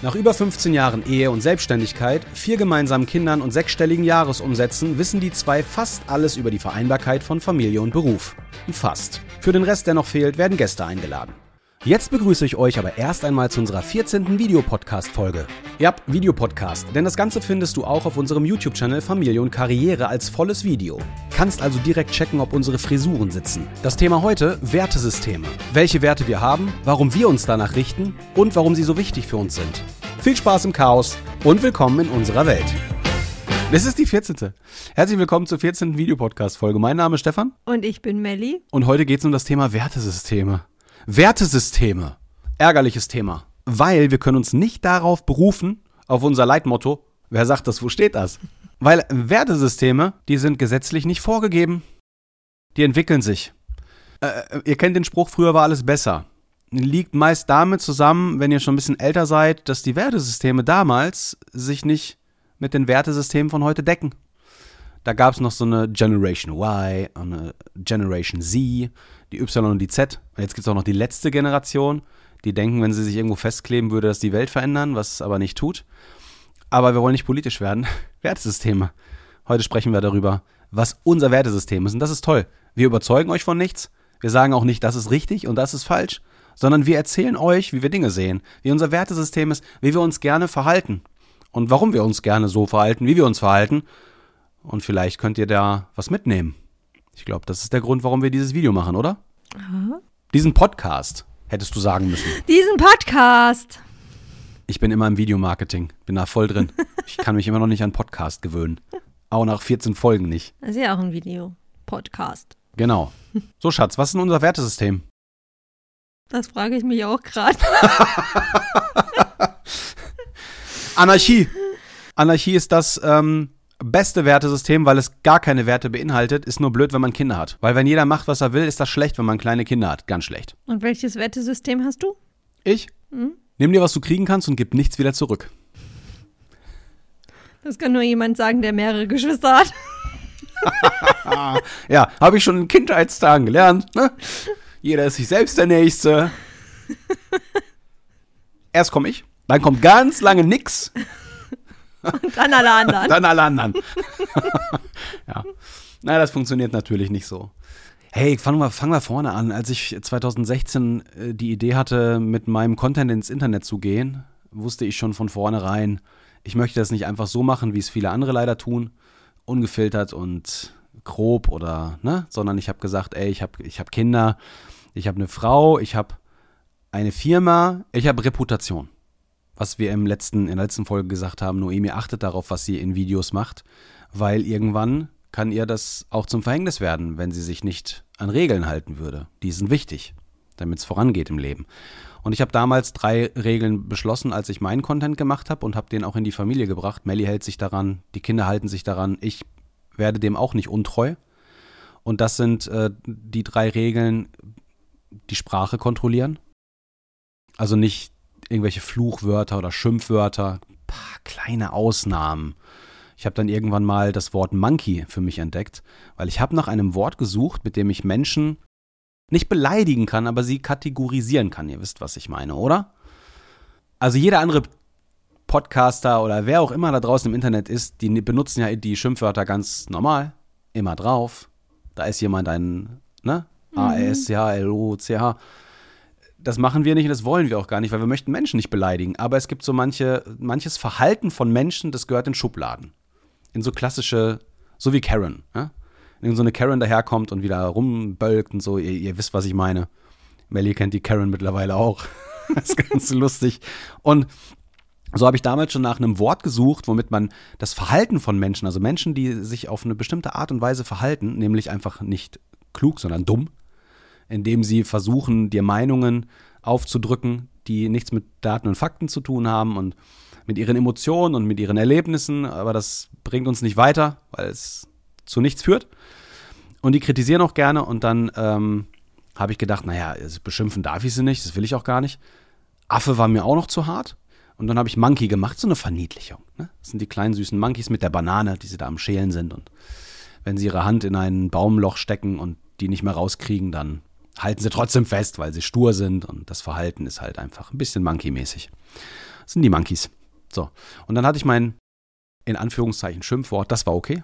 Nach über 15 Jahren Ehe und Selbstständigkeit, vier gemeinsamen Kindern und sechsstelligen Jahresumsätzen wissen die zwei fast alles über die Vereinbarkeit von Familie und Beruf. Fast. Für den Rest, der noch fehlt, werden Gäste eingeladen. Jetzt begrüße ich euch aber erst einmal zu unserer 14. Videopodcast-Folge. Ja, Videopodcast, denn das Ganze findest du auch auf unserem YouTube-Channel Familie und Karriere als volles Video. Kannst also direkt checken, ob unsere Frisuren sitzen. Das Thema heute: Wertesysteme. Welche Werte wir haben, warum wir uns danach richten und warum sie so wichtig für uns sind. Viel Spaß im Chaos und willkommen in unserer Welt. Das ist die 14. Herzlich willkommen zur 14. Videopodcast-Folge. Mein Name ist Stefan. Und ich bin Melli. Und heute geht es um das Thema Wertesysteme. Wertesysteme. Ärgerliches Thema. Weil wir können uns nicht darauf berufen, auf unser Leitmotto. Wer sagt das? Wo steht das? Weil Wertesysteme, die sind gesetzlich nicht vorgegeben. Die entwickeln sich. Äh, ihr kennt den Spruch, früher war alles besser. Liegt meist damit zusammen, wenn ihr schon ein bisschen älter seid, dass die Wertesysteme damals sich nicht mit den Wertesystemen von heute decken. Da gab es noch so eine Generation Y, eine Generation Z, die Y und die Z. Und jetzt gibt es auch noch die letzte Generation, die denken, wenn sie sich irgendwo festkleben, würde das die Welt verändern, was es aber nicht tut. Aber wir wollen nicht politisch werden. Wertesysteme. Heute sprechen wir darüber, was unser Wertesystem ist. Und das ist toll. Wir überzeugen euch von nichts. Wir sagen auch nicht, das ist richtig und das ist falsch, sondern wir erzählen euch, wie wir Dinge sehen, wie unser Wertesystem ist, wie wir uns gerne verhalten und warum wir uns gerne so verhalten, wie wir uns verhalten. Und vielleicht könnt ihr da was mitnehmen. Ich glaube, das ist der Grund, warum wir dieses Video machen, oder? Aha. Diesen Podcast, hättest du sagen müssen. Diesen Podcast. Ich bin immer im Videomarketing, bin da voll drin. Ich kann mich immer noch nicht an Podcast gewöhnen. Auch nach 14 Folgen nicht. Das ist ja auch ein Video-Podcast. Genau. So, Schatz, was ist denn unser Wertesystem? Das frage ich mich auch gerade. Anarchie. Anarchie ist das ähm, beste Wertesystem, weil es gar keine Werte beinhaltet. Ist nur blöd, wenn man Kinder hat. Weil wenn jeder macht, was er will, ist das schlecht, wenn man kleine Kinder hat. Ganz schlecht. Und welches Wertesystem hast du? Ich? Hm? Nimm dir, was du kriegen kannst und gib nichts wieder zurück. Das kann nur jemand sagen, der mehrere Geschwister hat. ja, habe ich schon in Kindheitstagen gelernt. Ne? Jeder ist sich selbst der Nächste. Erst komme ich, dann kommt ganz lange nix. Und dann alle anderen. dann alle anderen. ja. Na, das funktioniert natürlich nicht so. Hey, fangen wir, fangen wir vorne an. Als ich 2016 äh, die Idee hatte, mit meinem Content ins Internet zu gehen, wusste ich schon von vornherein, ich möchte das nicht einfach so machen, wie es viele andere leider tun, ungefiltert und grob oder, ne, sondern ich habe gesagt, ey, ich habe ich hab Kinder, ich habe eine Frau, ich habe eine Firma, ich habe Reputation was wir im letzten, in der letzten Folge gesagt haben, Noemi achtet darauf, was sie in Videos macht, weil irgendwann kann ihr das auch zum Verhängnis werden, wenn sie sich nicht an Regeln halten würde. Die sind wichtig, damit es vorangeht im Leben. Und ich habe damals drei Regeln beschlossen, als ich meinen Content gemacht habe und habe den auch in die Familie gebracht. Melly hält sich daran, die Kinder halten sich daran, ich werde dem auch nicht untreu. Und das sind äh, die drei Regeln, die Sprache kontrollieren. Also nicht irgendwelche Fluchwörter oder Schimpfwörter, paar kleine Ausnahmen. Ich habe dann irgendwann mal das Wort Monkey für mich entdeckt, weil ich habe nach einem Wort gesucht, mit dem ich Menschen nicht beleidigen kann, aber sie kategorisieren kann. Ihr wisst, was ich meine, oder? Also jeder andere Podcaster oder wer auch immer da draußen im Internet ist, die benutzen ja die Schimpfwörter ganz normal, immer drauf. Da ist jemand ein, ne? A-S-C-H-L-O-C-H das machen wir nicht und das wollen wir auch gar nicht, weil wir möchten Menschen nicht beleidigen. Aber es gibt so manche, manches Verhalten von Menschen, das gehört in Schubladen. In so klassische, so wie Karen. Ja? Wenn so eine Karen daherkommt und wieder rumbölkt und so, ihr, ihr wisst, was ich meine. Melly kennt die Karen mittlerweile auch. das ist ganz lustig. Und so habe ich damals schon nach einem Wort gesucht, womit man das Verhalten von Menschen, also Menschen, die sich auf eine bestimmte Art und Weise verhalten, nämlich einfach nicht klug, sondern dumm, indem sie versuchen, dir Meinungen aufzudrücken, die nichts mit Daten und Fakten zu tun haben und mit ihren Emotionen und mit ihren Erlebnissen, aber das bringt uns nicht weiter, weil es zu nichts führt. Und die kritisieren auch gerne und dann ähm, habe ich gedacht, naja, beschimpfen darf ich sie nicht, das will ich auch gar nicht. Affe war mir auch noch zu hart. Und dann habe ich Monkey gemacht, so eine Verniedlichung. Ne? Das sind die kleinen süßen Monkeys mit der Banane, die sie da am Schälen sind. Und wenn sie ihre Hand in ein Baumloch stecken und die nicht mehr rauskriegen, dann halten sie trotzdem fest, weil sie stur sind. Und das Verhalten ist halt einfach ein bisschen Monkey-mäßig. Das sind die Monkeys. So. Und dann hatte ich mein, in Anführungszeichen, Schimpfwort. Das war okay.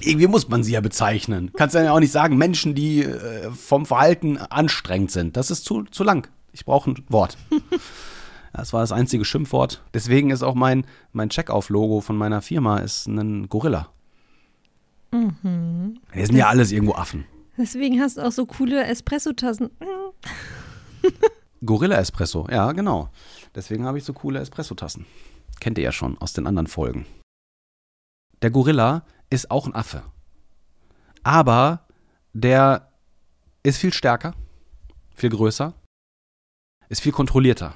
Irgendwie muss man sie ja bezeichnen. Kannst du ja auch nicht sagen, Menschen, die äh, vom Verhalten anstrengend sind. Das ist zu, zu lang. Ich brauche ein Wort. Das war das einzige Schimpfwort. Deswegen ist auch mein, mein Checkoff-Logo von meiner Firma ist ein Gorilla. Mhm. Wir sind ja alles irgendwo Affen. Deswegen hast du auch so coole Espresso-Tassen. Gorilla-Espresso, ja, genau. Deswegen habe ich so coole Espresso-Tassen. Kennt ihr ja schon aus den anderen Folgen. Der Gorilla ist auch ein Affe. Aber der ist viel stärker, viel größer, ist viel kontrollierter.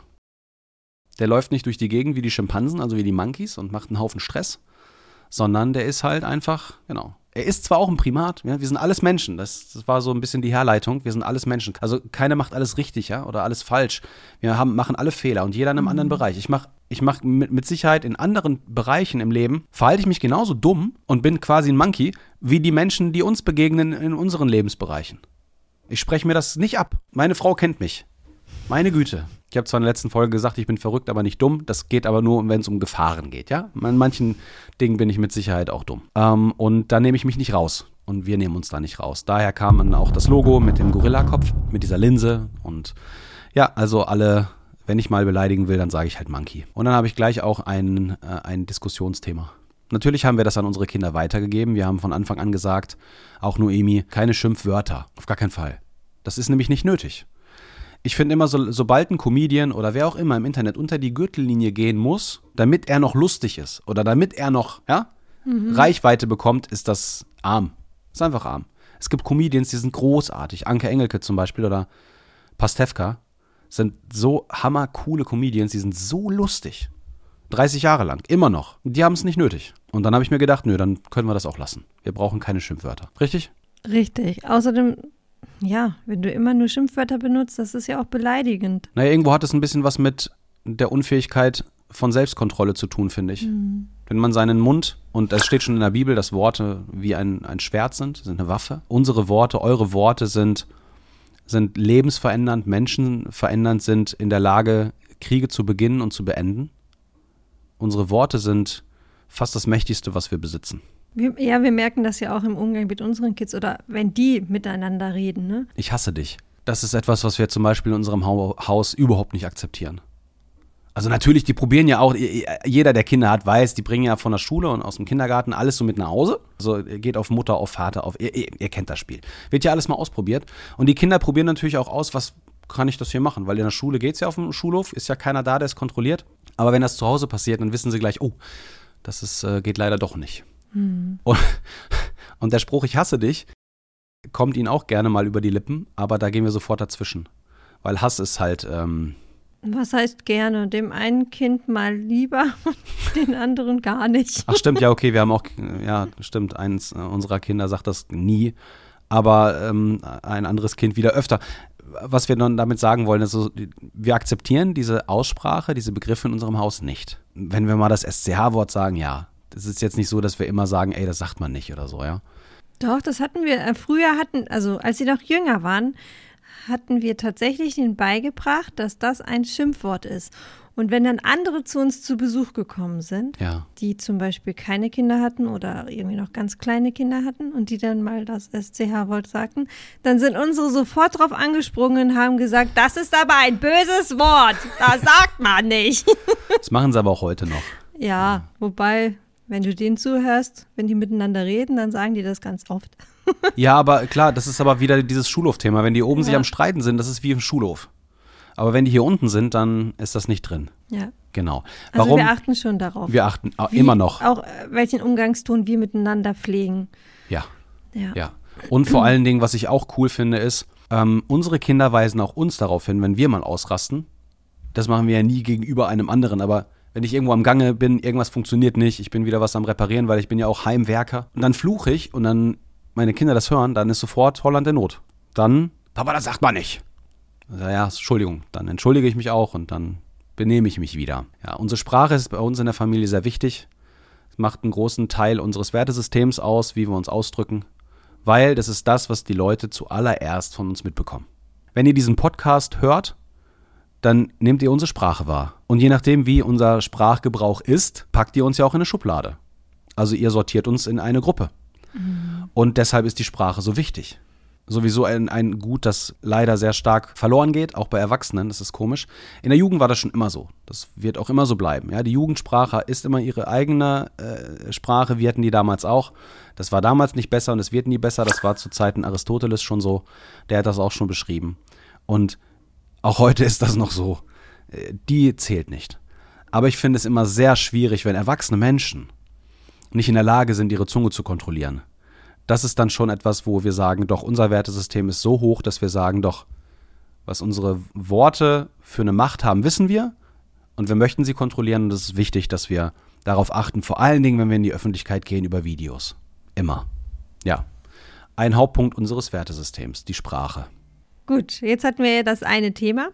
Der läuft nicht durch die Gegend wie die Schimpansen, also wie die Monkeys und macht einen Haufen Stress, sondern der ist halt einfach, genau. Er ist zwar auch ein Primat, ja, wir sind alles Menschen, das, das, war so ein bisschen die Herleitung, wir sind alles Menschen. Also keiner macht alles richtig, ja, oder alles falsch. Wir haben, machen alle Fehler und jeder in einem mhm. anderen Bereich. Ich mache ich mach mit, mit Sicherheit in anderen Bereichen im Leben, verhalte ich mich genauso dumm und bin quasi ein Monkey, wie die Menschen, die uns begegnen in unseren Lebensbereichen. Ich spreche mir das nicht ab. Meine Frau kennt mich. Meine Güte. Ich habe zwar in der letzten Folge gesagt, ich bin verrückt, aber nicht dumm. Das geht aber nur, wenn es um Gefahren geht, ja? In manchen Dingen bin ich mit Sicherheit auch dumm. Ähm, und da nehme ich mich nicht raus. Und wir nehmen uns da nicht raus. Daher kam dann auch das Logo mit dem Gorilla-Kopf, mit dieser Linse. Und ja, also alle, wenn ich mal beleidigen will, dann sage ich halt Monkey. Und dann habe ich gleich auch ein, äh, ein Diskussionsthema. Natürlich haben wir das an unsere Kinder weitergegeben. Wir haben von Anfang an gesagt, auch Noemi, keine Schimpfwörter. Auf gar keinen Fall. Das ist nämlich nicht nötig ich finde immer, so, sobald ein Comedian oder wer auch immer im Internet unter die Gürtellinie gehen muss, damit er noch lustig ist oder damit er noch ja, mhm. Reichweite bekommt, ist das arm. Ist einfach arm. Es gibt Comedians, die sind großartig. Anke Engelke zum Beispiel oder Pastewka sind so hammercoole Comedians, die sind so lustig. 30 Jahre lang, immer noch. Die haben es nicht nötig. Und dann habe ich mir gedacht, nö, dann können wir das auch lassen. Wir brauchen keine Schimpfwörter. Richtig? Richtig. Außerdem ja, wenn du immer nur Schimpfwörter benutzt, das ist ja auch beleidigend. Naja, irgendwo hat es ein bisschen was mit der Unfähigkeit von Selbstkontrolle zu tun, finde ich. Mhm. Wenn man seinen Mund, und es steht schon in der Bibel, dass Worte wie ein, ein Schwert sind, sind eine Waffe. Unsere Worte, eure Worte sind, sind lebensverändernd, menschenverändernd, sind in der Lage, Kriege zu beginnen und zu beenden. Unsere Worte sind fast das Mächtigste, was wir besitzen. Wir, ja, wir merken das ja auch im Umgang mit unseren Kids oder wenn die miteinander reden. Ne? Ich hasse dich. Das ist etwas, was wir zum Beispiel in unserem Haus überhaupt nicht akzeptieren. Also natürlich, die probieren ja auch, jeder, der Kinder hat, weiß, die bringen ja von der Schule und aus dem Kindergarten alles so mit nach Hause. Also geht auf Mutter, auf Vater, auf, ihr, ihr, kennt das Spiel. Wird ja alles mal ausprobiert. Und die Kinder probieren natürlich auch aus, was kann ich das hier machen? Weil in der Schule geht es ja auf dem Schulhof, ist ja keiner da, der es kontrolliert. Aber wenn das zu Hause passiert, dann wissen sie gleich, oh, das ist, äh, geht leider doch nicht. Mhm. Und, und der Spruch, ich hasse dich, kommt ihnen auch gerne mal über die Lippen, aber da gehen wir sofort dazwischen. Weil Hass ist halt. Ähm, was heißt gerne? Dem einen Kind mal lieber, den anderen gar nicht. Ach, stimmt, ja, okay, wir haben auch, ja, stimmt, eins unserer Kinder sagt das nie, aber ähm, ein anderes Kind wieder öfter. Was wir dann damit sagen wollen, ist, wir akzeptieren diese Aussprache, diese Begriffe in unserem Haus nicht. Wenn wir mal das SCH-Wort sagen, ja, es ist jetzt nicht so, dass wir immer sagen, ey, das sagt man nicht oder so, ja. Doch, das hatten wir. Äh, früher hatten, also als sie noch jünger waren, hatten wir tatsächlich ihnen beigebracht, dass das ein Schimpfwort ist. Und wenn dann andere zu uns zu Besuch gekommen sind, ja. die zum Beispiel keine Kinder hatten oder irgendwie noch ganz kleine Kinder hatten und die dann mal das SCH-Wort sagten, dann sind unsere sofort drauf angesprungen und haben gesagt, das ist aber ein böses Wort, das sagt man nicht. Das machen sie aber auch heute noch. Ja, ja. wobei wenn du denen zuhörst, wenn die miteinander reden, dann sagen die das ganz oft. ja, aber klar, das ist aber wieder dieses Schulhof-Thema. Wenn die oben ja. sich am Streiten sind, das ist wie im Schulhof. Aber wenn die hier unten sind, dann ist das nicht drin. Ja. Genau. Also Warum? wir achten schon darauf. Wir achten wie, immer noch. Auch äh, welchen Umgangston wir miteinander pflegen. Ja. Ja. ja. Und vor allen Dingen, was ich auch cool finde, ist, ähm, unsere Kinder weisen auch uns darauf hin, wenn wir mal ausrasten. Das machen wir ja nie gegenüber einem anderen, aber wenn ich irgendwo am Gange bin, irgendwas funktioniert nicht, ich bin wieder was am Reparieren, weil ich bin ja auch Heimwerker. Und dann fluche ich und dann meine Kinder das hören, dann ist sofort Holland in Not. Dann, Papa, das sagt man nicht. Also, ja, Entschuldigung, dann entschuldige ich mich auch und dann benehme ich mich wieder. Ja, unsere Sprache ist bei uns in der Familie sehr wichtig. Es macht einen großen Teil unseres Wertesystems aus, wie wir uns ausdrücken, weil das ist das, was die Leute zuallererst von uns mitbekommen. Wenn ihr diesen Podcast hört, dann nehmt ihr unsere Sprache wahr. Und je nachdem, wie unser Sprachgebrauch ist, packt ihr uns ja auch in eine Schublade. Also ihr sortiert uns in eine Gruppe. Mhm. Und deshalb ist die Sprache so wichtig sowieso ein, ein Gut, das leider sehr stark verloren geht, auch bei Erwachsenen, das ist komisch. In der Jugend war das schon immer so. Das wird auch immer so bleiben. Ja, die Jugendsprache ist immer ihre eigene äh, Sprache. Wir hatten die damals auch. Das war damals nicht besser und es wird nie besser. Das war zu Zeiten Aristoteles schon so. Der hat das auch schon beschrieben. Und auch heute ist das noch so. Äh, die zählt nicht. Aber ich finde es immer sehr schwierig, wenn erwachsene Menschen nicht in der Lage sind, ihre Zunge zu kontrollieren das ist dann schon etwas, wo wir sagen, doch, unser Wertesystem ist so hoch, dass wir sagen, doch, was unsere Worte für eine Macht haben, wissen wir. Und wir möchten sie kontrollieren. Und es ist wichtig, dass wir darauf achten, vor allen Dingen, wenn wir in die Öffentlichkeit gehen über Videos. Immer. Ja. Ein Hauptpunkt unseres Wertesystems, die Sprache. Gut, jetzt hatten wir das eine Thema.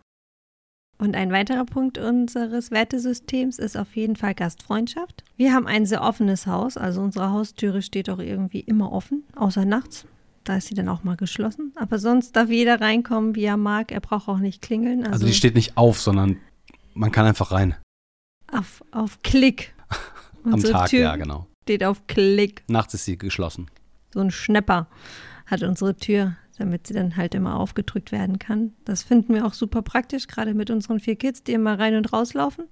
Und ein weiterer Punkt unseres Wertesystems ist auf jeden Fall Gastfreundschaft. Wir haben ein sehr offenes Haus, also unsere Haustüre steht auch irgendwie immer offen, außer nachts. Da ist sie dann auch mal geschlossen. Aber sonst darf jeder reinkommen, wie er mag. Er braucht auch nicht klingeln. Also, also die steht nicht auf, sondern man kann einfach rein. Auf, auf Klick. Am Tag, Tür ja, genau. Steht auf Klick. Nachts ist sie geschlossen. So ein Schnepper hat unsere Tür damit sie dann halt immer aufgedrückt werden kann. Das finden wir auch super praktisch, gerade mit unseren vier Kids, die immer rein und rauslaufen.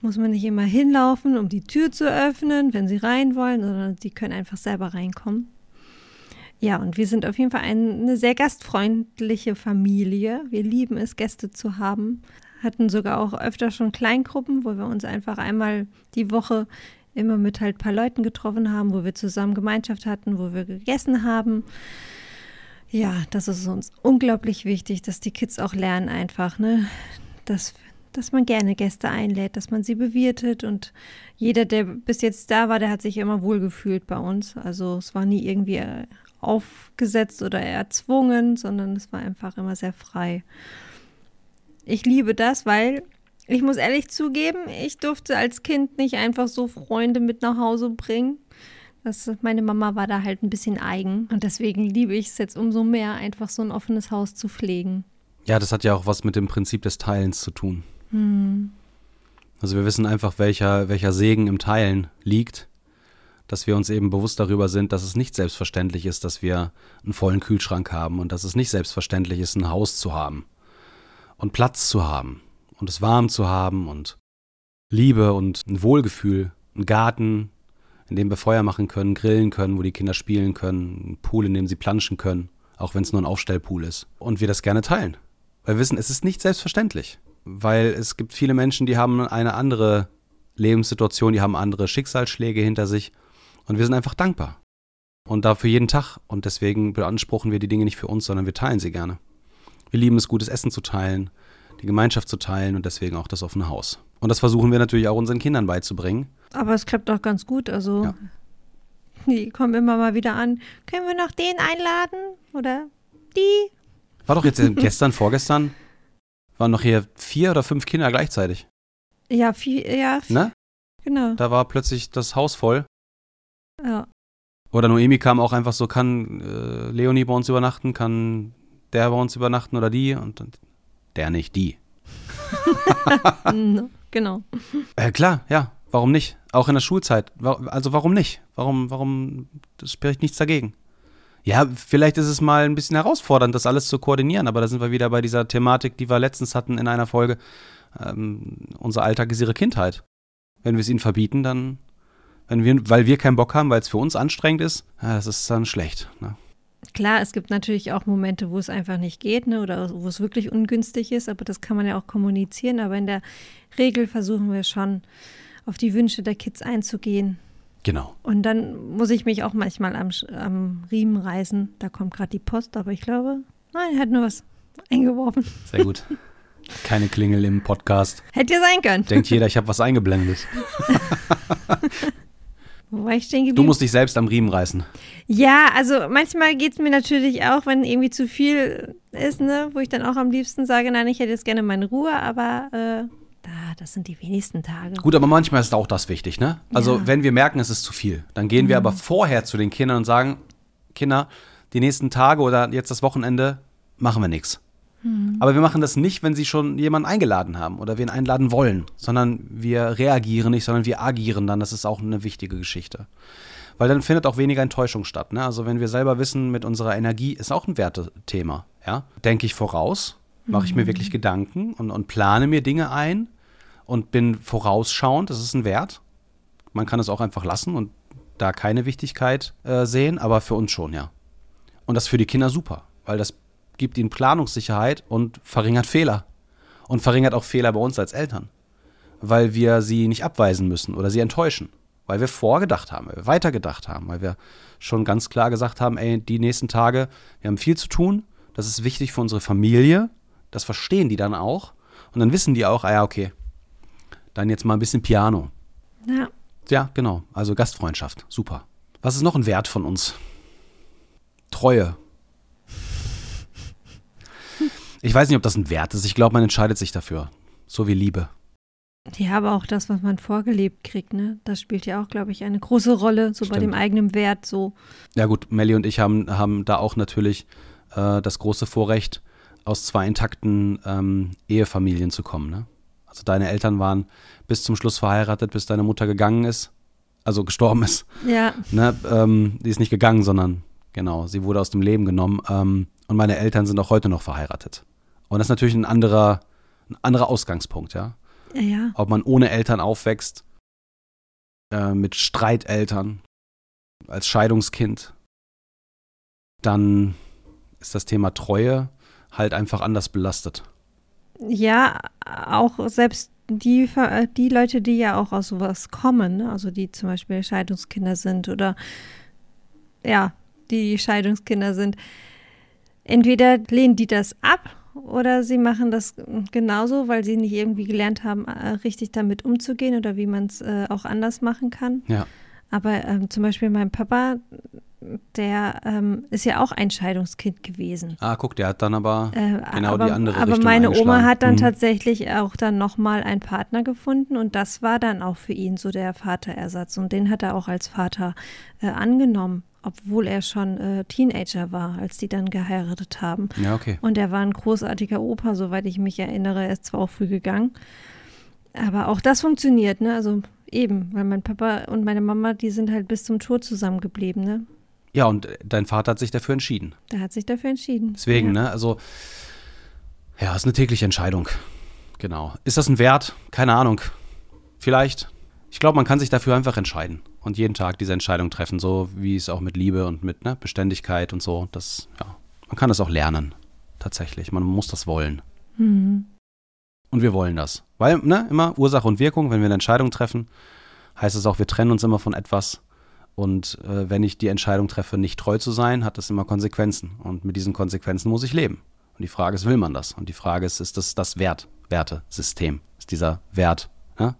Muss man nicht immer hinlaufen, um die Tür zu öffnen, wenn sie rein wollen, sondern sie können einfach selber reinkommen. Ja, und wir sind auf jeden Fall eine sehr gastfreundliche Familie. Wir lieben es, Gäste zu haben. Hatten sogar auch öfter schon Kleingruppen, wo wir uns einfach einmal die Woche immer mit halt ein paar Leuten getroffen haben, wo wir zusammen Gemeinschaft hatten, wo wir gegessen haben. Ja, das ist uns unglaublich wichtig, dass die Kids auch lernen einfach, ne? Dass, dass man gerne Gäste einlädt, dass man sie bewirtet und jeder, der bis jetzt da war, der hat sich immer wohlgefühlt bei uns. Also es war nie irgendwie aufgesetzt oder erzwungen, sondern es war einfach immer sehr frei. Ich liebe das, weil ich muss ehrlich zugeben, ich durfte als Kind nicht einfach so Freunde mit nach Hause bringen. Das, meine Mama war da halt ein bisschen eigen und deswegen liebe ich es jetzt umso mehr, einfach so ein offenes Haus zu pflegen. Ja, das hat ja auch was mit dem Prinzip des Teilens zu tun. Hm. Also wir wissen einfach, welcher, welcher Segen im Teilen liegt, dass wir uns eben bewusst darüber sind, dass es nicht selbstverständlich ist, dass wir einen vollen Kühlschrank haben und dass es nicht selbstverständlich ist, ein Haus zu haben und Platz zu haben und es warm zu haben und Liebe und ein Wohlgefühl, einen Garten, in dem wir Feuer machen können, grillen können, wo die Kinder spielen können, einen Pool, in dem sie planschen können, auch wenn es nur ein Aufstellpool ist. Und wir das gerne teilen. Weil wir wissen, es ist nicht selbstverständlich. Weil es gibt viele Menschen, die haben eine andere Lebenssituation, die haben andere Schicksalsschläge hinter sich. Und wir sind einfach dankbar. Und dafür jeden Tag. Und deswegen beanspruchen wir die Dinge nicht für uns, sondern wir teilen sie gerne. Wir lieben es, gutes Essen zu teilen, die Gemeinschaft zu teilen und deswegen auch das offene Haus. Und das versuchen wir natürlich auch unseren Kindern beizubringen. Aber es klappt auch ganz gut. Also ja. die kommen immer mal wieder an. Können wir noch den einladen? Oder die? War doch jetzt gestern, vorgestern, waren noch hier vier oder fünf Kinder gleichzeitig. Ja, vier, ja. Ne? Genau. Da war plötzlich das Haus voll. Ja. Oder Noemi kam auch einfach so, kann äh, Leonie bei uns übernachten, kann der bei uns übernachten oder die und, und der nicht, die. genau. Äh, klar, ja. Warum nicht? Auch in der Schulzeit. Also warum nicht? Warum, warum das spricht nichts dagegen? Ja, vielleicht ist es mal ein bisschen herausfordernd, das alles zu koordinieren, aber da sind wir wieder bei dieser Thematik, die wir letztens hatten in einer Folge. Ähm, unser Alltag ist ihre Kindheit. Wenn wir es ihnen verbieten, dann, wenn wir, weil wir keinen Bock haben, weil es für uns anstrengend ist, ja, das ist dann schlecht. Ne? Klar, es gibt natürlich auch Momente, wo es einfach nicht geht, ne, oder wo es wirklich ungünstig ist, aber das kann man ja auch kommunizieren. Aber in der Regel versuchen wir schon, auf die Wünsche der Kids einzugehen. Genau. Und dann muss ich mich auch manchmal am, am Riemen reißen. Da kommt gerade die Post, aber ich glaube, nein, er hat nur was eingeworfen. Sehr gut. Keine Klingel im Podcast. Hätte ja sein können. Denkt jeder, ich habe was eingeblendet. Wo war ich geblieben? Du musst dich selbst am Riemen reißen. Ja, also manchmal geht es mir natürlich auch, wenn irgendwie zu viel ist, ne, wo ich dann auch am liebsten sage, nein, ich hätte jetzt gerne meine Ruhe, aber äh, da, das sind die wenigsten Tage. Gut, aber manchmal ist auch das wichtig, ne? Also Ja. wenn wir merken, es ist zu viel, dann gehen wir aber vorher zu den Kindern und sagen, Kinder, die nächsten Tage oder jetzt das Wochenende machen wir nichts. Aber wir machen das nicht, wenn sie schon jemanden eingeladen haben oder wir ihn einladen wollen, sondern wir reagieren nicht, sondern wir agieren dann. Das ist auch eine wichtige Geschichte. Weil dann findet auch weniger Enttäuschung statt. Ne? Also wenn wir selber wissen, mit unserer Energie ist auch ein Wertethema. Ja? Denke ich voraus, mache ich mir wirklich Gedanken und, und plane mir Dinge ein und bin vorausschauend, das ist ein Wert. Man kann es auch einfach lassen und da keine Wichtigkeit äh, sehen, aber für uns schon, ja. Und das ist für die Kinder super, weil das gibt ihnen Planungssicherheit und verringert Fehler. Und verringert auch Fehler bei uns als Eltern. Weil wir sie nicht abweisen müssen oder sie enttäuschen. Weil wir vorgedacht haben, weil wir weitergedacht haben, weil wir schon ganz klar gesagt haben, ey, die nächsten Tage, wir haben viel zu tun, das ist wichtig für unsere Familie, das verstehen die dann auch. Und dann wissen die auch, ah ja, okay, dann jetzt mal ein bisschen Piano. Ja. Ja, genau. Also Gastfreundschaft. Super. Was ist noch ein Wert von uns? Treue. Ich weiß nicht, ob das ein Wert ist. Ich glaube, man entscheidet sich dafür. So wie Liebe. Ja, aber auch das, was man vorgelebt kriegt, ne? Das spielt ja auch, glaube ich, eine große Rolle, so bei Stimmt. dem eigenen Wert, so. Ja gut, Melli und ich haben, haben da auch natürlich äh, das große Vorrecht, aus zwei intakten ähm, Ehefamilien zu kommen. Ne? Also deine Eltern waren bis zum Schluss verheiratet, bis deine Mutter gegangen ist, also gestorben ist. Ja, Ne? Ähm, die ist nicht gegangen, sondern genau, sie wurde aus dem Leben genommen. Ähm, und meine Eltern sind auch heute noch verheiratet. Und das ist natürlich ein anderer, ein anderer Ausgangspunkt, ja. ja, ja. Ob man ohne Eltern aufwächst, äh, mit Streiteltern, als Scheidungskind, dann ist das Thema Treue halt einfach anders belastet. Ja, auch selbst die, die Leute, die ja auch aus sowas kommen, ne? also die zum Beispiel Scheidungskinder sind oder ja, die Scheidungskinder sind, entweder lehnen die das ab oder sie machen das genauso, weil sie nicht irgendwie gelernt haben, äh, richtig damit umzugehen oder wie man es äh, auch anders machen kann. Ja. Aber ähm, zum Beispiel mein Papa, der ähm, ist ja auch ein Scheidungskind gewesen. Ah, guck, der hat dann aber Äh, genau aber, die andere aber Richtung meine Oma hat dann Mhm. tatsächlich auch dann nochmal einen Partner gefunden und das war dann auch für ihn so der Vaterersatz und den hat er auch als Vater äh, angenommen, obwohl er schon äh, Teenager war, als die dann geheiratet haben. Ja, okay. Und er war ein großartiger Opa, soweit ich mich erinnere. Er ist zwar auch früh gegangen, aber auch das funktioniert, ne? Also eben, weil mein Papa und meine Mama, die sind halt bis zum Tod zusammengeblieben, ne? Ja, und dein Vater hat sich dafür entschieden. Der hat sich dafür entschieden. Deswegen, ja. ne? Also, ja, ist eine tägliche Entscheidung. Genau. Ist das ein Wert? Keine Ahnung. Vielleicht. Ich glaube, man kann sich dafür einfach entscheiden und jeden Tag diese Entscheidung treffen, so wie es auch mit Liebe und mit ne, Beständigkeit und so. Das, ja, man kann das auch lernen. Tatsächlich. Man muss das wollen. Mhm. Und wir wollen das. Weil, ne, immer Ursache und Wirkung, wenn wir eine Entscheidung treffen, heißt es auch, wir trennen uns immer von etwas. Und äh, wenn ich die Entscheidung treffe, nicht treu zu sein, hat das immer Konsequenzen. Und mit diesen Konsequenzen muss ich leben. Und die Frage ist, will man das? Und die Frage ist, ist das das Wert, Wertesystem? Ist dieser Wert? Ne?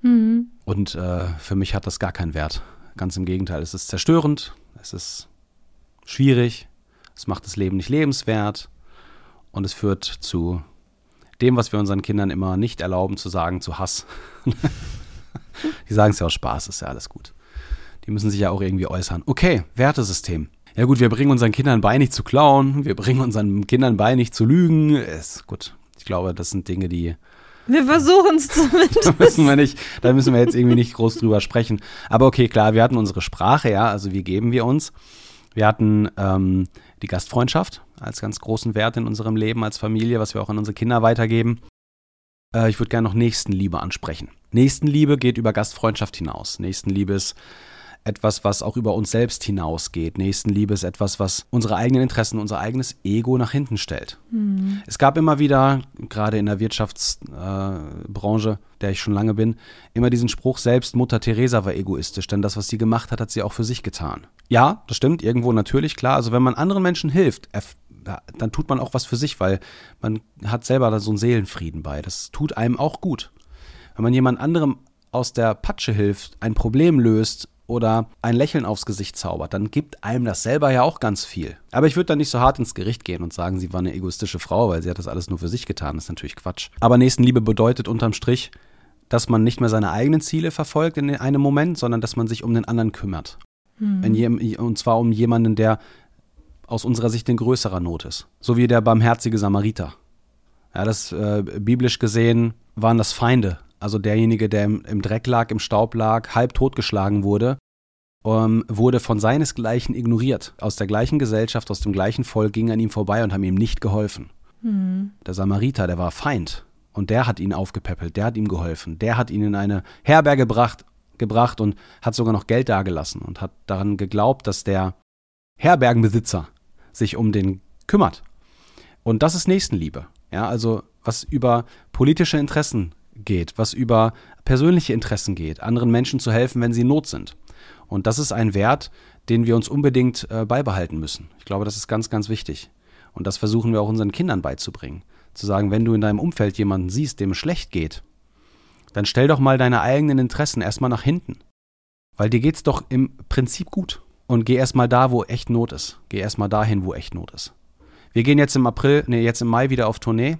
Mhm. Und äh, für mich hat das gar keinen Wert. Ganz im Gegenteil, es ist zerstörend, es ist schwierig, es macht das Leben nicht lebenswert und es führt zu dem, was wir unseren Kindern immer nicht erlauben zu sagen, zu Hass. Die sagen es ja aus Spaß, ist ja alles gut. Die müssen sich ja auch irgendwie äußern. Okay, Wertesystem. Ja gut, wir bringen unseren Kindern bei, nicht zu klauen. Wir bringen unseren Kindern bei, nicht zu lügen. Ist gut. Ich glaube, das sind Dinge, die Wir versuchen es zumindest. da müssen wir nicht, da müssen wir jetzt irgendwie nicht groß drüber sprechen. Aber okay, klar, wir hatten unsere Sprache, ja, also wie geben wir uns? Wir hatten ähm, die Gastfreundschaft als ganz großen Wert in unserem Leben als Familie, was wir auch an unsere Kinder weitergeben. Äh, ich würde gerne noch Nächstenliebe ansprechen. Nächstenliebe geht über Gastfreundschaft hinaus. Nächstenliebe ist etwas, was auch über uns selbst hinausgeht. Nächstenliebe ist etwas, was unsere eigenen Interessen, unser eigenes Ego nach hinten stellt. Es gab immer wieder, gerade in der Wirtschaftsbranche, äh, der ich schon lange bin, immer diesen Spruch, selbst Mutter Teresa war egoistisch, denn das, was sie gemacht hat, hat sie auch für sich getan. Ja, das stimmt, irgendwo natürlich, klar. Also wenn man anderen Menschen hilft, dann tut man auch was für sich, weil man hat selber da so einen Seelenfrieden bei. Das tut einem auch gut. Wenn man jemand anderem aus der Patsche hilft, ein Problem löst, oder ein Lächeln aufs Gesicht zaubert, dann gibt einem das selber ja auch ganz viel. Aber ich würde da nicht so hart ins Gericht gehen und sagen, sie war eine egoistische Frau, weil sie hat das alles nur für sich getan. Das ist natürlich Quatsch. Aber Nächstenliebe bedeutet unterm Strich, dass man nicht mehr seine eigenen Ziele verfolgt in einem Moment, sondern dass man sich um den anderen kümmert. Mhm. und zwar um jemanden, der aus unserer Sicht in größerer Not ist. So wie der barmherzige Samariter. Ja, das äh, biblisch gesehen waren das Feinde. Also derjenige, der im, im Dreck lag, im Staub lag, halb totgeschlagen wurde, ähm, wurde von seinesgleichen ignoriert. Aus der gleichen Gesellschaft, aus dem gleichen Volk gingen an ihm vorbei und haben ihm nicht geholfen. Mhm. Der Samariter, der war Feind. Und der hat ihn aufgepäppelt, der hat ihm geholfen, der hat ihn in eine Herberge gebracht, gebracht und hat sogar noch Geld dagelassen und hat daran geglaubt, dass der Herbergenbesitzer sich um den kümmert. Und das ist Nächstenliebe. Ja, also was über politische Interessen geht, was über persönliche Interessen geht, anderen Menschen zu helfen, wenn sie in Not sind. Und das ist ein Wert, den wir uns unbedingt äh, beibehalten müssen. Ich glaube, das ist ganz, ganz wichtig. Und das versuchen wir auch unseren Kindern beizubringen. Zu sagen, wenn du in deinem Umfeld jemanden siehst, dem es schlecht geht, dann stell doch mal deine eigenen Interessen erstmal nach hinten. Weil dir geht's doch im Prinzip gut. Und geh erstmal da, wo echt Not ist. Geh erstmal dahin, wo echt Not ist. Wir gehen jetzt im April, nee, jetzt im Mai wieder auf Tournee.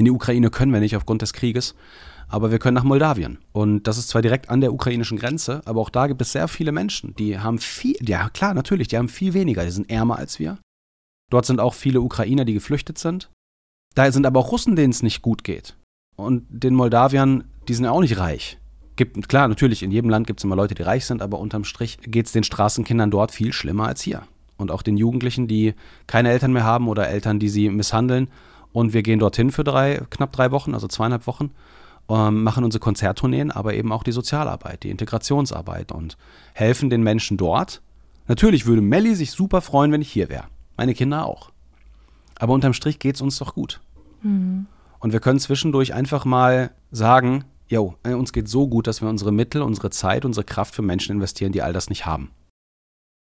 In die Ukraine können wir nicht aufgrund des Krieges, aber wir können nach Moldawien. Und das ist zwar direkt an der ukrainischen Grenze, aber auch da gibt es sehr viele Menschen, die haben viel, ja klar, natürlich, die haben viel weniger, die sind ärmer als wir. Dort sind auch viele Ukrainer, die geflüchtet sind. Da sind aber auch Russen, denen es nicht gut geht. Und den Moldawiern, die sind ja auch nicht reich. Gibt, klar, natürlich, in jedem Land gibt es immer Leute, die reich sind, aber unterm Strich geht es den Straßenkindern dort viel schlimmer als hier. Und auch den Jugendlichen, die keine Eltern mehr haben oder Eltern, die sie misshandeln. Und wir gehen dorthin für drei, knapp drei Wochen, also zweieinhalb Wochen, ähm, machen unsere Konzerttourneen, aber eben auch die Sozialarbeit, die Integrationsarbeit und helfen den Menschen dort. Natürlich würde Melli sich super freuen, wenn ich hier wäre. Meine Kinder auch. Aber unterm Strich geht es uns doch gut. Mhm. Und wir können zwischendurch einfach mal sagen, jo, äh, uns geht so gut, dass wir unsere Mittel, unsere Zeit, unsere Kraft für Menschen investieren, die all das nicht haben.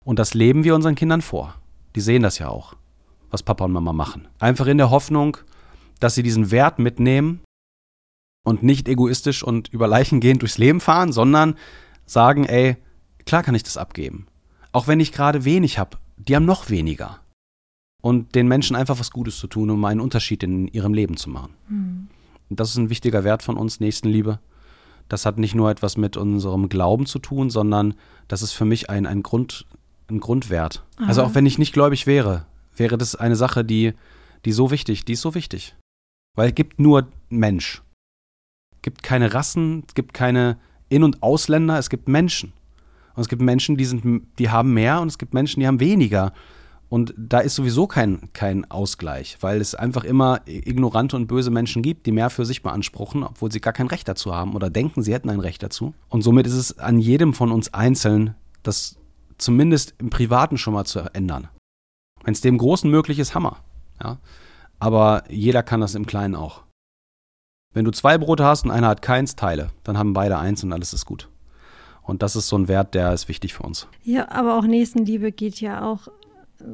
Und das leben wir unseren Kindern vor. Die sehen das ja auch, was Papa und Mama machen. Einfach in der Hoffnung, dass sie diesen Wert mitnehmen und nicht egoistisch und über Leichen gehend durchs Leben fahren, sondern sagen, ey, klar kann ich das abgeben. Auch wenn ich gerade wenig habe, die haben noch weniger und den Menschen einfach was Gutes zu tun, um einen Unterschied in ihrem Leben zu machen. Mhm. Das ist ein wichtiger Wert von uns, Nächstenliebe. Das hat nicht nur etwas mit unserem Glauben zu tun, sondern das ist für mich ein, ein, Grund, ein Grundwert. Aha. Also auch wenn ich nicht gläubig wäre, wäre das eine Sache, die, die so wichtig, die ist so wichtig. Weil es gibt nur Mensch. Es gibt keine Rassen, es gibt keine In- und Ausländer, es gibt Menschen. Und es gibt Menschen, die, sind, die haben mehr und es gibt Menschen, die haben weniger. Und da ist sowieso kein, kein Ausgleich, weil es einfach immer ignorante und böse Menschen gibt, die mehr für sich beanspruchen, obwohl sie gar kein Recht dazu haben oder denken, sie hätten ein Recht dazu. Und somit ist es an jedem von uns einzeln, das zumindest im Privaten schon mal zu ändern. Wenn es dem Großen möglich ist, Hammer. Ja? Aber jeder kann das im Kleinen auch. Wenn du zwei Brote hast und einer hat keins, teile. Dann haben beide eins und alles ist gut. Und das ist so ein Wert, der ist wichtig für uns. Ja, aber auch Nächstenliebe geht ja auch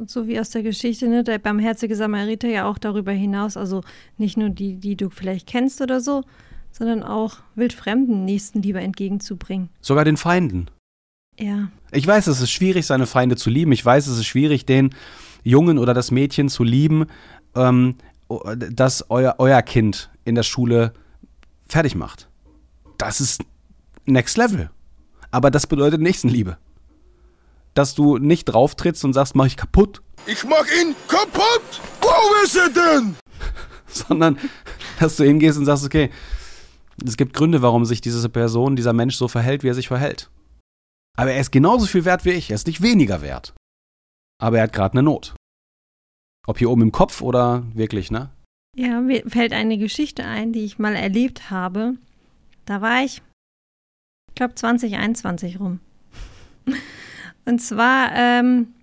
so wie aus der Geschichte, ne, der barmherzige Samariter ja auch darüber hinaus, also nicht nur die, die du vielleicht kennst oder so, sondern auch wildfremden Nächstenliebe entgegenzubringen. Sogar den Feinden. Ja. Ich weiß, es ist schwierig, seine Feinde zu lieben. Ich weiß, es ist schwierig, den Jungen oder das Mädchen zu lieben, ähm, das euer, euer Kind in der Schule fertig macht. Das ist Next Level. Aber das bedeutet Nächstenliebe dass du nicht drauf trittst und sagst, mach ich kaputt. Ich mach ihn kaputt! Wo ist er denn? Sondern, dass du hingehst und sagst, okay, es gibt Gründe, warum sich diese Person, dieser Mensch so verhält, wie er sich verhält. Aber er ist genauso viel wert wie ich, er ist nicht weniger wert. Aber er hat gerade eine Not. Ob hier oben im Kopf oder wirklich, ne? Ja, mir fällt eine Geschichte ein, die ich mal erlebt habe. Da war ich, ich glaube, 2021 rum. Und zwar ähm,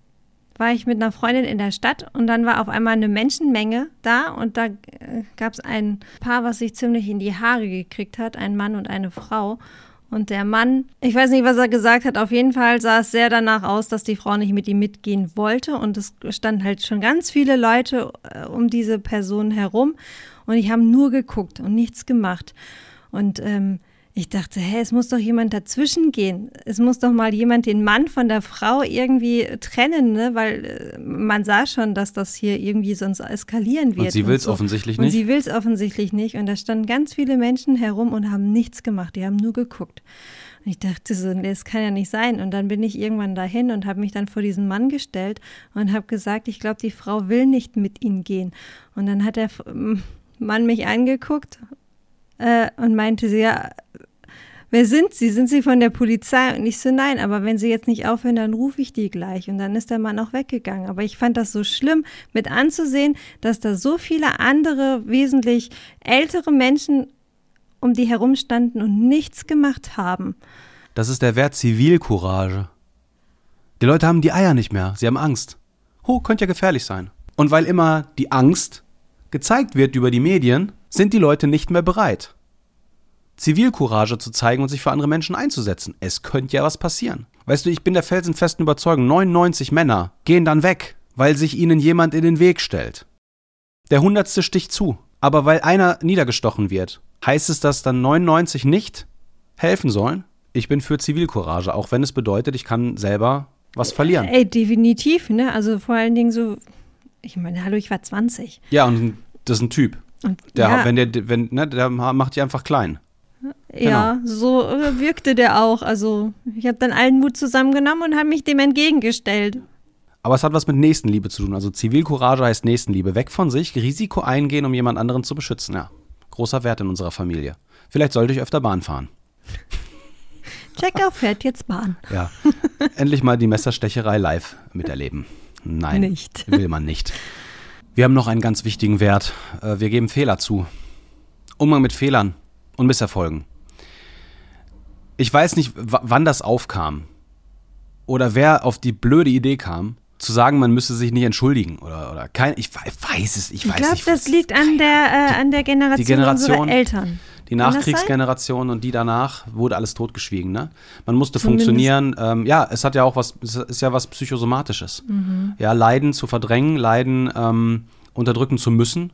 war ich mit einer Freundin in der Stadt und dann war auf einmal eine Menschenmenge da und da äh, gab es ein Paar, was sich ziemlich in die Haare gekriegt hat, ein Mann und eine Frau. Und der Mann, ich weiß nicht, was er gesagt hat, auf jeden Fall sah es sehr danach aus, dass die Frau nicht mit ihm mitgehen wollte. Und es standen halt schon ganz viele Leute äh, um diese Person herum. Und ich habe nur geguckt und nichts gemacht. Und ähm, ich dachte, hä, es muss doch jemand dazwischen gehen. Es muss doch mal jemand den Mann von der Frau irgendwie trennen, ne? weil äh, man sah schon, dass das hier irgendwie sonst eskalieren wird. Und sie will es so. offensichtlich nicht. Und sie will es offensichtlich nicht. Und da standen ganz viele Menschen herum und haben nichts gemacht. Die haben nur geguckt. Und ich dachte so, das kann ja nicht sein. Und dann bin ich irgendwann dahin und habe mich dann vor diesen Mann gestellt und habe gesagt, ich glaube, die Frau will nicht mit ihnen gehen. Und dann hat der Mann mich angeguckt äh, und meinte sie, ja, wer sind Sie? Sind Sie von der Polizei? Und ich so, nein, aber wenn Sie jetzt nicht aufhören, dann rufe ich die gleich. Und dann ist der Mann auch weggegangen. Aber ich fand das so schlimm, mit anzusehen, dass da so viele andere, wesentlich ältere Menschen um die herumstanden und nichts gemacht haben. Das ist der Wert Zivilcourage. Die Leute haben die Eier nicht mehr, sie haben Angst. Oh, könnte ja gefährlich sein. Und weil immer die Angst gezeigt wird über die Medien, sind die Leute nicht mehr bereit. Zivilcourage zu zeigen und sich für andere Menschen einzusetzen. Es könnte ja was passieren. Weißt du, ich bin der felsenfesten Überzeugung, 99 Männer gehen dann weg, weil sich ihnen jemand in den Weg stellt. Der hundertste sticht zu. Aber weil einer niedergestochen wird, heißt es, dass dann 99 nicht helfen sollen? Ich bin für Zivilcourage, auch wenn es bedeutet, ich kann selber was verlieren. Ey, definitiv, ne? Also vor allen Dingen so, ich meine, hallo, ich war 20. Ja, und das ist ein Typ. Und, der, ja. wenn der, wenn, ne, der macht die einfach klein. Ja, genau. so äh, wirkte der auch. Also ich habe dann allen Mut zusammengenommen und habe mich dem entgegengestellt. Aber es hat was mit Nächstenliebe zu tun. Also Zivilcourage heißt Nächstenliebe. Weg von sich, Risiko eingehen, um jemand anderen zu beschützen. Ja, großer Wert in unserer Familie. Vielleicht sollte ich öfter Bahn fahren. Checker fährt jetzt Bahn. Ja, endlich mal die Messerstecherei live miterleben. Nein, nicht. will man nicht. Wir haben noch einen ganz wichtigen Wert. Äh, wir geben Fehler zu. Umgang mit Fehlern und Misserfolgen. Ich weiß nicht, wann das aufkam oder wer auf die blöde Idee kam, zu sagen, man müsse sich nicht entschuldigen oder, oder kein, ich weiß es, ich weiß ich glaub, das liegt an der, äh, an der Generation, die Generation unserer Eltern. Die Nachkriegsgeneration und die danach wurde alles totgeschwiegen. Ne? Man musste Zumindest. funktionieren. Ähm, ja, es hat ja auch was, es ist ja was Psychosomatisches. Mhm. Ja, Leiden zu verdrängen, Leiden ähm, unterdrücken zu müssen.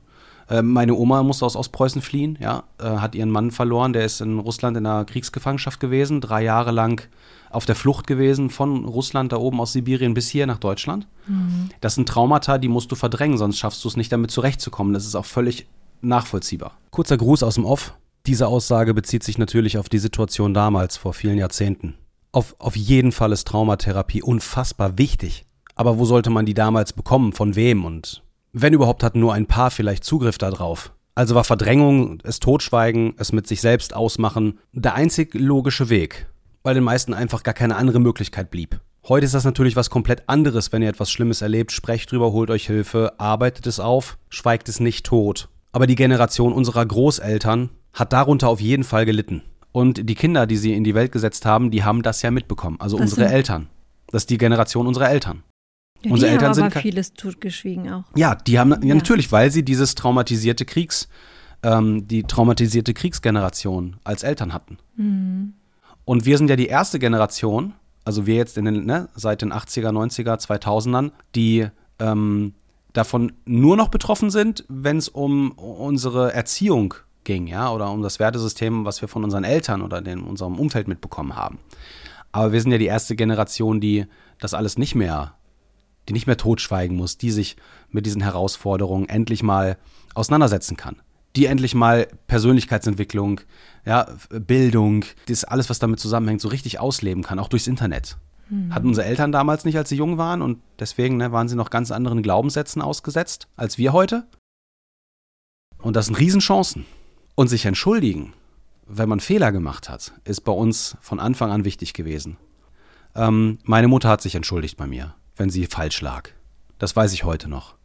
Äh, meine Oma musste aus Ostpreußen fliehen, ja, äh, hat ihren Mann verloren, der ist in Russland in einer Kriegsgefangenschaft gewesen, drei Jahre lang auf der Flucht gewesen von Russland da oben aus Sibirien bis hier nach Deutschland. Mhm. Das sind Traumata, die musst du verdrängen, sonst schaffst du es nicht damit zurechtzukommen. Das ist auch völlig nachvollziehbar. Kurzer Gruß aus dem Off. Diese Aussage bezieht sich natürlich auf die Situation damals, vor vielen Jahrzehnten. Auf, auf jeden Fall ist Traumatherapie unfassbar wichtig. Aber wo sollte man die damals bekommen? Von wem? Und wenn überhaupt hatten nur ein paar vielleicht Zugriff darauf. Also war Verdrängung, es Totschweigen, es mit sich selbst ausmachen der einzig logische Weg, weil den meisten einfach gar keine andere Möglichkeit blieb. Heute ist das natürlich was komplett anderes, wenn ihr etwas Schlimmes erlebt, sprecht drüber, holt euch Hilfe, arbeitet es auf, schweigt es nicht tot. Aber die Generation unserer Großeltern hat darunter auf jeden Fall gelitten. Und die Kinder, die sie in die Welt gesetzt haben, die haben das ja mitbekommen. Also das unsere Eltern. Das ist die Generation unserer Eltern. Ja, Unsere Eltern haben sind aber vieles totgeschwiegen auch. Ja, die haben ja, natürlich, weil sie dieses traumatisierte Kriegs, ähm, die traumatisierte Kriegsgeneration als Eltern hatten. Mhm. Und wir sind ja die erste Generation, also wir jetzt in den, ne, seit den 80er, 90er, 2000ern, die ähm, davon nur noch betroffen sind, wenn es um unsere Erziehung ging, ja, oder um das Wertesystem, was wir von unseren Eltern oder in unserem Umfeld mitbekommen haben. Aber wir sind ja die erste Generation, die das alles nicht mehr die nicht mehr totschweigen muss, die sich mit diesen Herausforderungen endlich mal auseinandersetzen kann. Die endlich mal Persönlichkeitsentwicklung, ja, Bildung, das alles, was damit zusammenhängt, so richtig ausleben kann, auch durchs Internet. Mhm. Hatten unsere Eltern damals nicht, als sie jung waren und deswegen ne, waren sie noch ganz anderen Glaubenssätzen ausgesetzt als wir heute. Und das sind Riesenchancen. Und sich entschuldigen, wenn man Fehler gemacht hat, ist bei uns von Anfang an wichtig gewesen. Ähm, meine Mutter hat sich entschuldigt bei mir wenn sie falsch lag. Das weiß ich heute noch.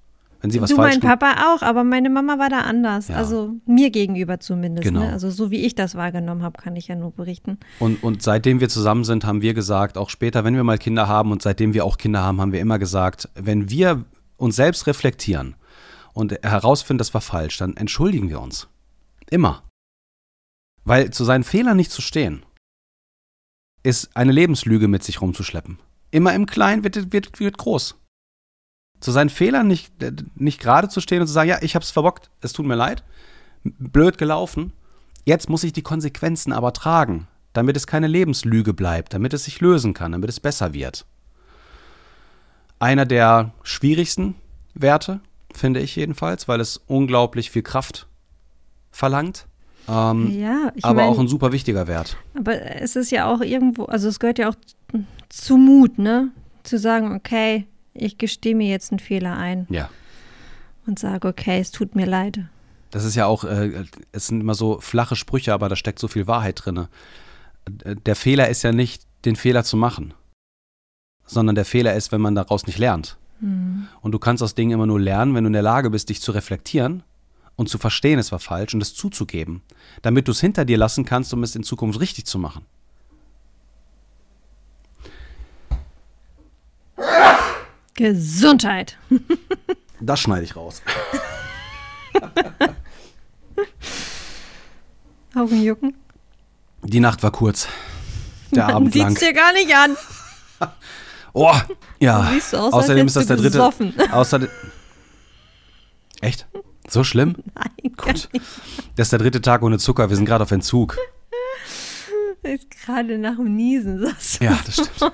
Wenn sie was du, falsch mein Papa auch, aber meine Mama war da anders. Ja. Also mir gegenüber zumindest. Genau. Ne? Also so wie ich das wahrgenommen habe, kann ich ja nur berichten. Und, und seitdem wir zusammen sind, haben wir gesagt, auch später, wenn wir mal Kinder haben und seitdem wir auch Kinder haben, haben wir immer gesagt, wenn wir uns selbst reflektieren und herausfinden, das war falsch, dann entschuldigen wir uns. Immer. Weil zu seinen Fehlern nicht zu stehen, ist eine Lebenslüge mit sich rumzuschleppen immer im Kleinen wird, wird, wird groß. Zu seinen Fehlern nicht, nicht gerade zu stehen und zu sagen, ja, ich hab's verbockt, es tut mir leid, blöd gelaufen, Jetzt muss ich die Konsequenzen aber tragen, damit es keine Lebenslüge bleibt, damit es sich lösen kann, damit es besser wird. Einer der schwierigsten Werte, finde ich jedenfalls, weil es unglaublich viel Kraft verlangt. Ähm, Ja, aber mein, auch ein super wichtiger Wert. Aber es ist ja auch irgendwo, also es gehört ja auch zu Mut, ne? Zu sagen, okay, ich gestehe mir jetzt einen Fehler ein Ja. und sage, okay, es tut mir leid. Das ist ja auch, äh, es sind immer so flache Sprüche, aber da steckt so viel Wahrheit drin. Der Fehler ist ja nicht, den Fehler zu machen, sondern der Fehler ist, wenn man daraus nicht lernt. Und du kannst aus Dingen immer nur lernen, wenn du in der Lage bist, dich zu reflektieren und zu verstehen, es war falsch und es zuzugeben, damit du es hinter dir lassen kannst, um es in Zukunft richtig zu machen. Gesundheit. Das schneide ich raus. Augenjucken. Die Nacht war kurz. Der Man Abend lang. dir gar nicht an. Oh, ja. Du aus, Außerdem als ist das der dritte. Außerdem. Echt? So schlimm? Nein, Gut. Das ist der dritte Tag ohne Zucker. Wir sind gerade auf Entzug. ist gerade nach dem Niesen. sagst du. Ja, das stimmt.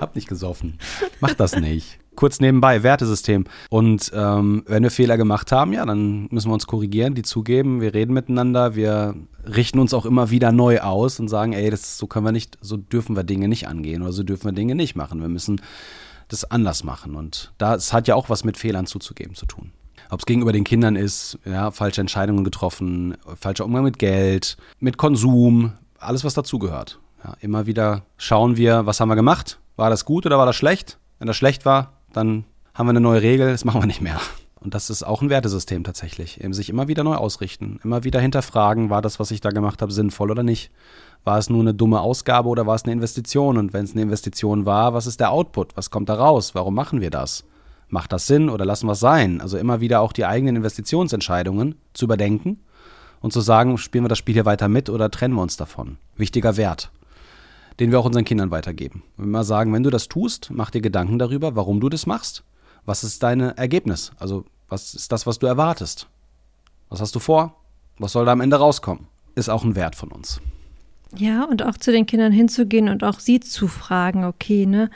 Hab nicht gesoffen. Mach das nicht. Kurz nebenbei, Wertesystem. Und ähm, wenn wir Fehler gemacht haben, ja, dann müssen wir uns korrigieren, die zugeben, wir reden miteinander, wir richten uns auch immer wieder neu aus und sagen, ey, das, so können wir nicht, so dürfen wir Dinge nicht angehen oder so dürfen wir Dinge nicht machen. Wir müssen das anders machen. Und das hat ja auch was mit Fehlern zuzugeben zu tun. Ob es gegenüber den Kindern ist, ja, falsche Entscheidungen getroffen, falscher Umgang mit Geld, mit Konsum, alles, was dazugehört. Ja, immer wieder schauen wir, was haben wir gemacht? War das gut oder war das schlecht? Wenn das schlecht war, dann haben wir eine neue Regel, das machen wir nicht mehr. Und das ist auch ein Wertesystem tatsächlich. Eben sich immer wieder neu ausrichten, immer wieder hinterfragen, war das, was ich da gemacht habe, sinnvoll oder nicht? War es nur eine dumme Ausgabe oder war es eine Investition? Und wenn es eine Investition war, was ist der Output? Was kommt da raus? Warum machen wir das? Macht das Sinn oder lassen wir es sein? Also immer wieder auch die eigenen Investitionsentscheidungen zu überdenken und zu sagen, spielen wir das Spiel hier weiter mit oder trennen wir uns davon? Wichtiger Wert, den wir auch unseren Kindern weitergeben. Wenn wir sagen, wenn du das tust, mach dir Gedanken darüber, warum du das machst. Was ist dein Ergebnis? Also was ist das, was du erwartest? Was hast du vor? Was soll da am Ende rauskommen? Ist auch ein Wert von uns. Ja, und auch zu den Kindern hinzugehen und auch sie zu fragen, okay, ne,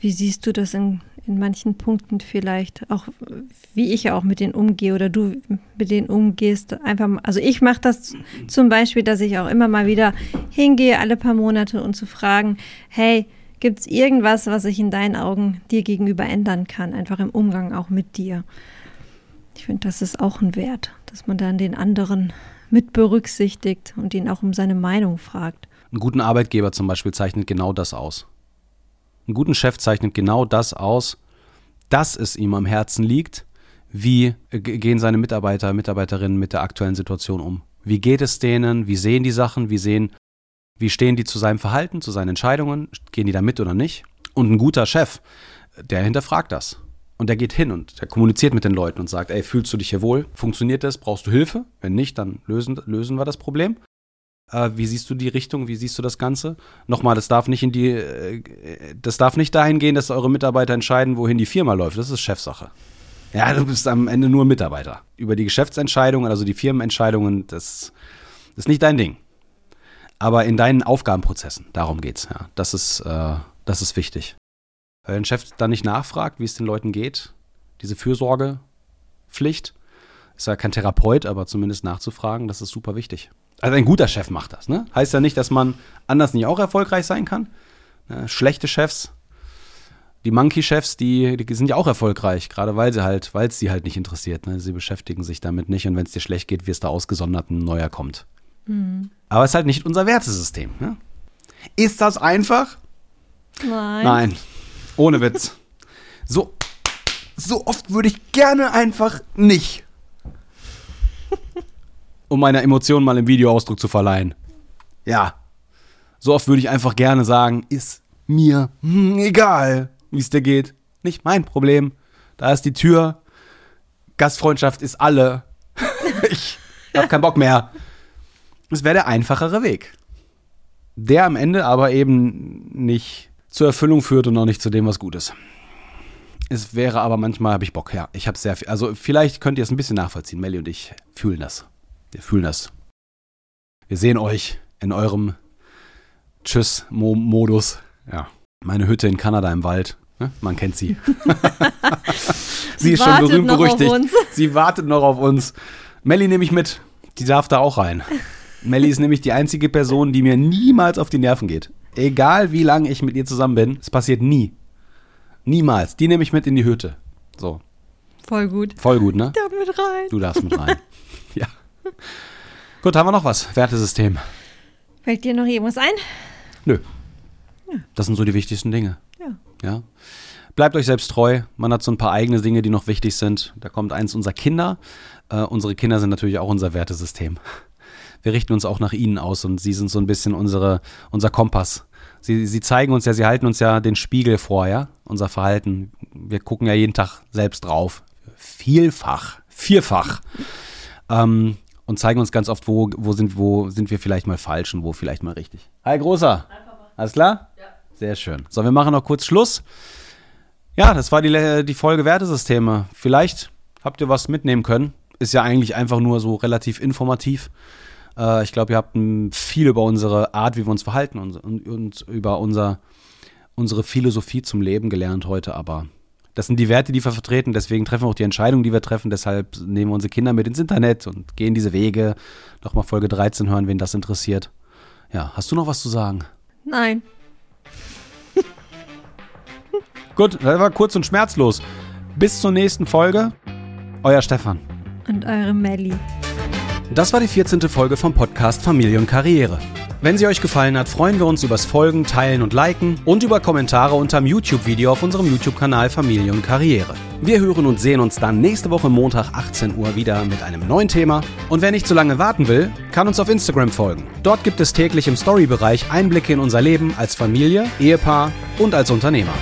wie siehst du das in, in manchen Punkten vielleicht, auch wie ich auch mit denen umgehe oder du mit denen umgehst. Einfach, also ich mache das zum Beispiel, dass ich auch immer mal wieder hingehe, alle paar Monate und zu fragen, hey, gibt es irgendwas, was ich in deinen Augen dir gegenüber ändern kann, einfach im Umgang auch mit dir. Ich finde, das ist auch ein Wert, dass man dann den anderen mit berücksichtigt und ihn auch um seine Meinung fragt. Einen guten Arbeitgeber zum Beispiel zeichnet genau das aus. Einen guten Chef zeichnet genau das aus, dass es ihm am Herzen liegt, wie gehen seine Mitarbeiter, Mitarbeiterinnen mit der aktuellen Situation um. Wie geht es denen? Wie sehen die Sachen? Wie sehen, wie stehen die zu seinem Verhalten, zu seinen Entscheidungen? Gehen die da mit oder nicht? Und ein guter Chef, der hinterfragt das. Und der geht hin und der kommuniziert mit den Leuten und sagt, ey, fühlst du dich hier wohl? Funktioniert das? Brauchst du Hilfe? Wenn nicht, dann lösen, lösen wir das Problem. Äh, wie siehst du die Richtung? Wie siehst du das Ganze? Nochmal, das darf nicht in die, äh, das darf nicht dahin gehen, dass eure Mitarbeiter entscheiden, wohin die Firma läuft. Das ist Chefsache. Ja, du bist am Ende nur Mitarbeiter. Über die Geschäftsentscheidungen, also die Firmenentscheidungen, das ist nicht dein Ding. Aber in deinen Aufgabenprozessen, darum geht's. Ja, das ist, äh, das ist wichtig. Weil ein Chef dann nicht nachfragt, wie es den Leuten geht, diese Fürsorgepflicht, ist ja kein Therapeut, aber zumindest nachzufragen, das ist super wichtig. Also ein guter Chef macht das, ne? Heißt ja nicht, dass man anders nicht auch erfolgreich sein kann. Ne? Schlechte Chefs, die Monkey-Chefs, die, die sind ja auch erfolgreich, gerade weil sie halt, weil es sie halt nicht interessiert. Ne? Sie beschäftigen sich damit nicht und wenn es dir schlecht geht, wirst du ausgesondert ein neuer kommt. Aber es ist halt nicht unser Wertesystem. Ne? Ist das einfach? Nein. Nein. Ohne Witz. So, so oft würde ich gerne einfach nicht. Um meiner Emotion mal im Video Ausdruck zu verleihen. Ja. So oft würde ich einfach gerne sagen, ist mir hm, egal, wie es dir geht. Nicht mein Problem. Da ist die Tür. Gastfreundschaft ist alle. ich habe keinen Bock mehr. Es wäre der einfachere Weg. Der am Ende aber eben nicht zur Erfüllung führt und auch nicht zu dem, was gut ist. Es wäre aber manchmal, habe ich Bock, ja. Ich habe sehr viel. Also, vielleicht könnt ihr es ein bisschen nachvollziehen. Melly und ich fühlen das. Wir fühlen das. Wir sehen euch in eurem Tschüss-Modus. Ja. Meine Hütte in Kanada im Wald. Ne? Man kennt sie. sie ist schon berühmt berüchtigt. Sie wartet noch auf uns. Melli nehme ich mit. Die darf da auch rein. Melli ist nämlich die einzige Person, die mir niemals auf die Nerven geht. Egal wie lange ich mit ihr zusammen bin, es passiert nie. Niemals. Die nehme ich mit in die Hütte. So. Voll gut. Voll gut, ne? Da mit rein. Du darfst mit rein. ja. Gut, haben wir noch was? Wertesystem. Fällt dir noch irgendwas ein? Nö. Das sind so die wichtigsten Dinge. Ja. Ja. Bleibt euch selbst treu. Man hat so ein paar eigene Dinge, die noch wichtig sind. Da kommt eins unserer Kinder. Äh, unsere Kinder sind natürlich auch unser Wertesystem. Wir richten uns auch nach ihnen aus und sie sind so ein bisschen unsere, unser Kompass. Sie, sie zeigen uns ja, sie halten uns ja den Spiegel vor, ja, unser Verhalten. Wir gucken ja jeden Tag selbst drauf. Vielfach, vierfach. Ähm, und zeigen uns ganz oft, wo, wo, sind, wo sind wir vielleicht mal falsch und wo vielleicht mal richtig. Hi, Großer. Alles klar? Ja. Sehr schön. So, wir machen noch kurz Schluss. Ja, das war die, die Folge Wertesysteme. Vielleicht habt ihr was mitnehmen können. Ist ja eigentlich einfach nur so relativ informativ. Äh, ich glaube, ihr habt viel über unsere Art, wie wir uns verhalten und, und, und über unser, unsere Philosophie zum Leben gelernt heute. Aber das sind die Werte, die wir vertreten. Deswegen treffen wir auch die Entscheidungen, die wir treffen. Deshalb nehmen wir unsere Kinder mit ins Internet und gehen diese Wege. Nochmal Folge 13 hören, wen das interessiert. Ja, hast du noch was zu sagen? Nein. Gut, das war kurz und schmerzlos. Bis zur nächsten Folge. Euer Stefan. Und eure Melli. Das war die 14. Folge vom Podcast Familie und Karriere. Wenn sie euch gefallen hat, freuen wir uns übers Folgen, Teilen und Liken und über Kommentare unterm YouTube-Video auf unserem YouTube-Kanal Familie und Karriere. Wir hören und sehen uns dann nächste Woche Montag 18 Uhr wieder mit einem neuen Thema. Und wer nicht zu lange warten will, kann uns auf Instagram folgen. Dort gibt es täglich im Story-Bereich Einblicke in unser Leben als Familie, Ehepaar und als Unternehmer.